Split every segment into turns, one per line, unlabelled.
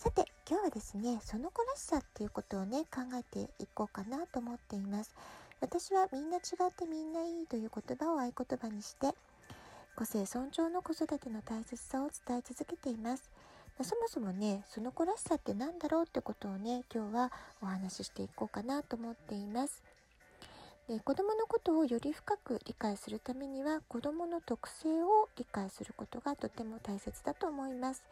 さて今日はですねその子らしさっていうことをね考えていこうかなと思っています。私はみんな違ってみんないいという言葉を合言葉にして個性尊重の子育ての大切さを伝え続けています。まそもそもねその子らしさって何だろうってことをね今日はお話ししていこうかなと思っています。で子供のことをより深く理解するためには子供の特性を理解することがとても大切だと思います。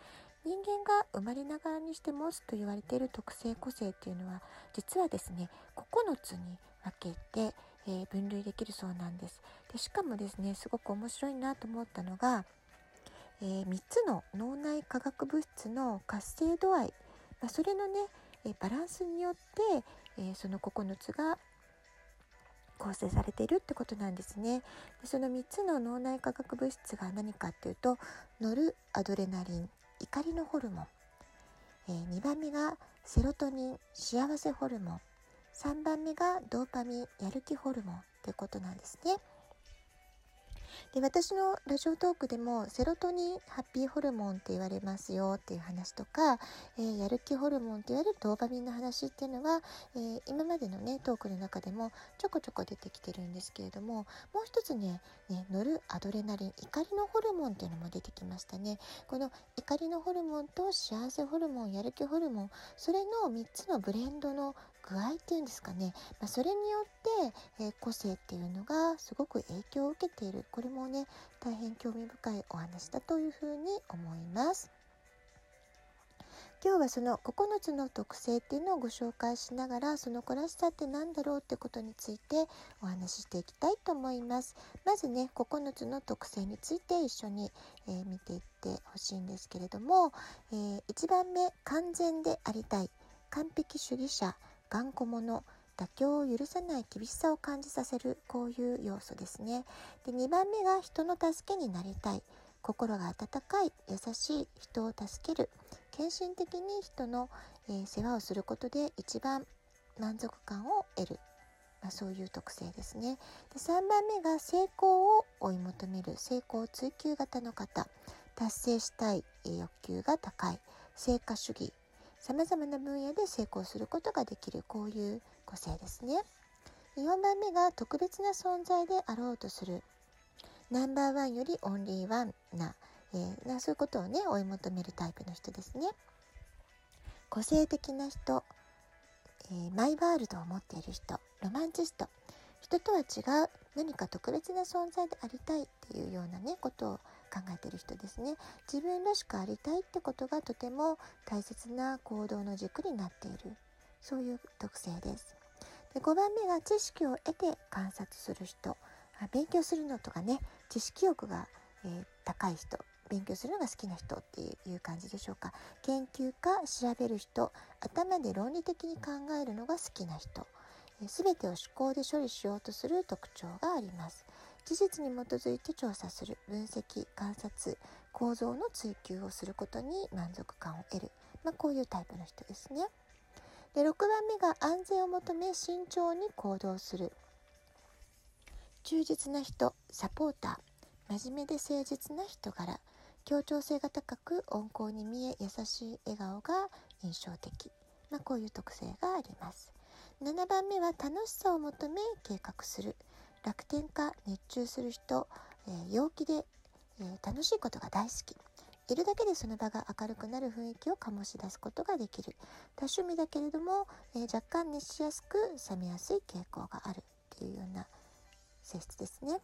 人間が生まれながらにして持つと言われている特性個性っていうのは実はですね9つに分けて、えー分類できるそうなんです。でしかもですねすごく面白いなと思ったのが、え3つの脳内化学物質の活性度合い、まあ、それのね、えーバランスによって、えーその9つが構成されているってことなんですね。でその3つの脳内化学物質が何かっていうとノルアドレナリン。怒りのホルモン、え2番目がセロトニン幸せホルモン3番目がドーパミンやる気ホルモンってことなんですね。で私のラジオトークでもセロトニンハッピーホルモンって言われますよっていう話とか、えーやる気ホルモンって言われるドーパミンの話っていうのは、えー今までのねトークの中でもちょこちょこ出てきてるんですけれどももう一つねねノルアドレナリン怒りのホルモンっていうのも出てきましたね。この怒りのホルモンと幸せホルモンやる気ホルモンそれの3つのブレンドの具合っていうんですかね、まあ、それによって、えー個性っていうのがすごく影響を受けているこれもね大変興味深いお話だというふうに思います。今日はその9つの特性っていうのをご紹介しながらその子らしさって何だろうってことについてお話ししていきたいと思います。まずね9つの特性について一緒に、えー見ていってほしいんですけれども、えー1番目完全でありたい完璧主義者頑固者妥協を許さない厳しさを感じさせるこういう要素ですね。で2番目が人の助けになりたい。心が温かい優しい人を助ける。献身的に人の、えー世話をすることで一番満足感を得る、まあ、そういう特性ですね。で3番目が成功を追い求める。成功追求型の方。達成したい、欲求が高い。成果主義。さまざまな分野で成功することができるこういう個性ですね。4番目が特別な存在であろうとする。ナンバーワンよりオンリーワンな,、えーなそういうことをね追い求めるタイプの人ですね。個性的な人、えーマイワールドを持っている人ロマンチスト。人とは違う何か特別な存在でありたいっていうようなねことを考えてる人ですね。自分らしくありたいってことがとても大切な行動の軸になっている。そういう特性です。で5番目が知識を得て観察する人。あ勉強するのとかね。知識欲が、えー高い人。勉強するのが好きな人っていう感じでしょうか。研究家調べる人。頭で論理的に考えるのが好きな人。え全てを思考で処理しようとする特徴があります。事実に基づいて調査する分析観察構造の追求をすることに満足感を得る、まあ、こういうタイプの人ですね。で6番目が安全を求め慎重に行動する。忠実な人サポーター。真面目で誠実な人柄。協調性が高く温厚に見え優しい笑顔が印象的、まあ、こういう特性があります。7番目は楽しさを求め計画する。楽天家熱中する人、えー陽気で、えー楽しいことが大好き。いるだけでその場が明るくなる雰囲気を醸し出すことができる。多趣味だけれども、えー若干熱しやすく冷めやすい傾向があるっていうような性質ですね。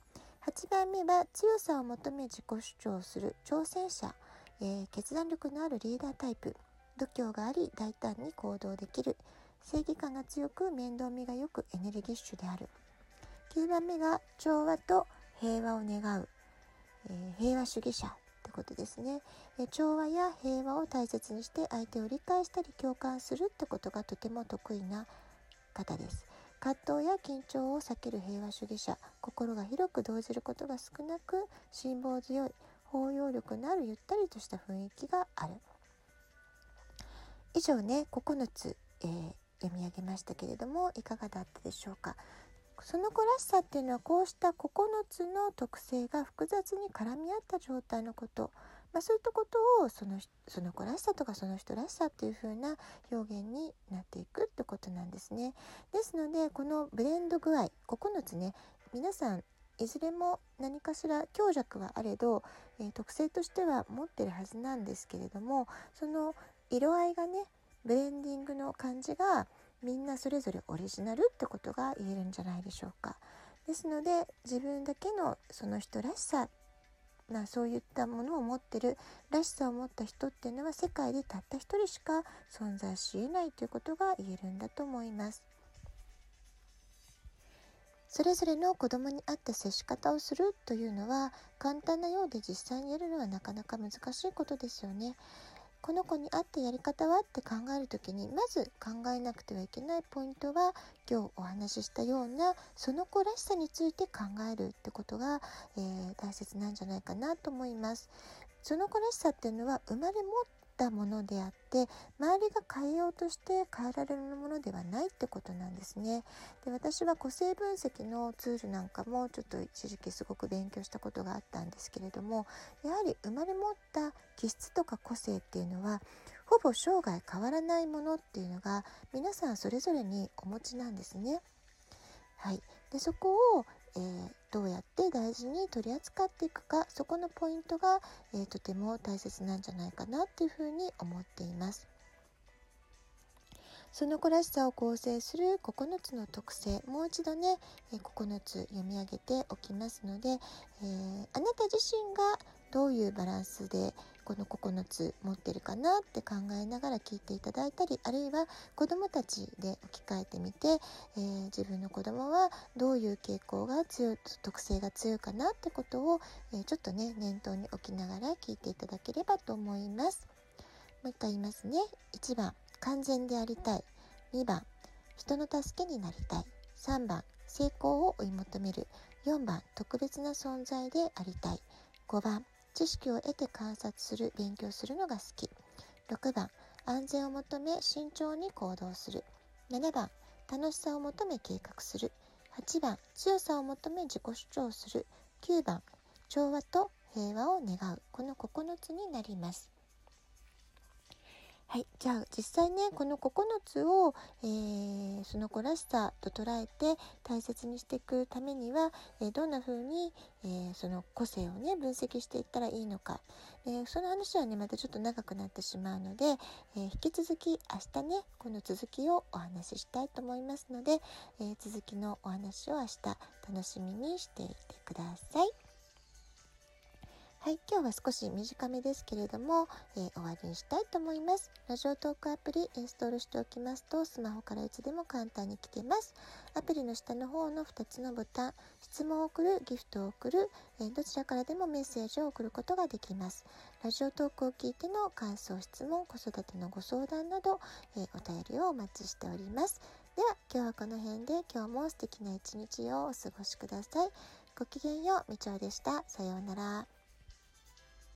8番目は強さを求め自己主張する挑戦者、えー決断力のあるリーダータイプ。度胸があり大胆に行動できる。正義感が強く面倒見がよくエネルギッシュである。9番目が調和と平和を願う、えー平和主義者ってことですね、え調和や平和を大切にして相手を理解したり共感するってことがとても得意な方です。葛藤や緊張を避ける平和主義者心が広く動じることが少なく辛抱強い包容力のあるゆったりとした雰囲気がある。以上ね9つ、えー、読み上げましたけれどもいかがだったでしょうか？その子らしさっていうのはこうした9つの特性が複雑に絡み合った状態のことまあ、そういったことをそのその子らしさとかその人らしさっていう風な表現になっていくってことなんですね。ですのでこのブレンド具合9つね皆さんいずれも何かしら強弱はあれど、えー、特性としては持ってるはずなんですけれどもその色合いがねブレンディングの感じがみんなそれぞれオリジナルってことが言えるんじゃないでしょうか。ですので自分だけのその人らしさまあ、そういったものを持ってるらしさを持った人っていうのは世界でたった一人しか存在しえないということが言えるんだと思います。それぞれの子供に合った接し方をするというのは簡単なようで実際にやるのはなかなか難しいことですよね。この子に合ったやり方はって考える時にまず考えなくてはいけないポイントは今日お話ししたようなその子らしさについて考えるってことが、えー、大切なんじゃないかなと思います。その子らしさっていうのは生まれ持ったものであって周りが変えようとして変えられるものではないってことなんですね。で私は個性分析のツールなんかもちょっと一時期すごく勉強したことがあったんですけれどもやはり生まれ持った気質とか個性っていうのはほぼ生涯変わらないものっていうのが皆さんそれぞれにお持ちなんですね。はい、でそこを、えー、どうやって大事に取り扱っていくかそこのポイントが、えー、とても大切なんじゃないかなっていうふうに思っています。その子らしさを構成する9つの特性もう一度ね、え9つ読み上げておきますので、えー、あなた自身がどういうバランスでこの9つ持ってるかなって考えながら聞いていただいたりあるいは子どもたちで置き換えてみて、えー、自分の子どもはどういう傾向が強い特性が強いかなってことを、えー、ちょっとね念頭に置きながら聞いていただければと思います。もう一回言いますね。1番完全でありたい2番人の助けになりたい3番成功を追い求める4番特別な存在でありたい5番知識を得て観察する勉強するのが好き。6番安全を求め慎重に行動する。7番楽しさを求め計画する。8番強さを求め自己主張する。9番調和と平和を願う。この9つになります。はい、じゃあ実際ねこの9つを、えー、その子らしさと捉えて大切にしていくためには、えー、どんな風に、えー、その個性をね分析していったらいいのか、えその話はねまたちょっと長くなってしまうので、え引き続き明日ねこの続きをお話ししたいと思いますので、え続きのお話を明日楽しみにしていてください。はい、今日は少し短めですけれども、えー、終わりにしたいと思います。ラジオトークアプリインストールしておきますと、スマホからいつでも簡単に聞けます。アプリの下の方の2つのボタン、質問を送る、ギフトを送る、えー、どちらからでもメッセージを送ることができます。ラジオトークを聞いての感想、質問、子育てのご相談など、えー、お便りをお待ちしております。では、今日はこの辺で今日も素敵な一日をお過ごしください。ごきげんよう、みちおでした。さようなら。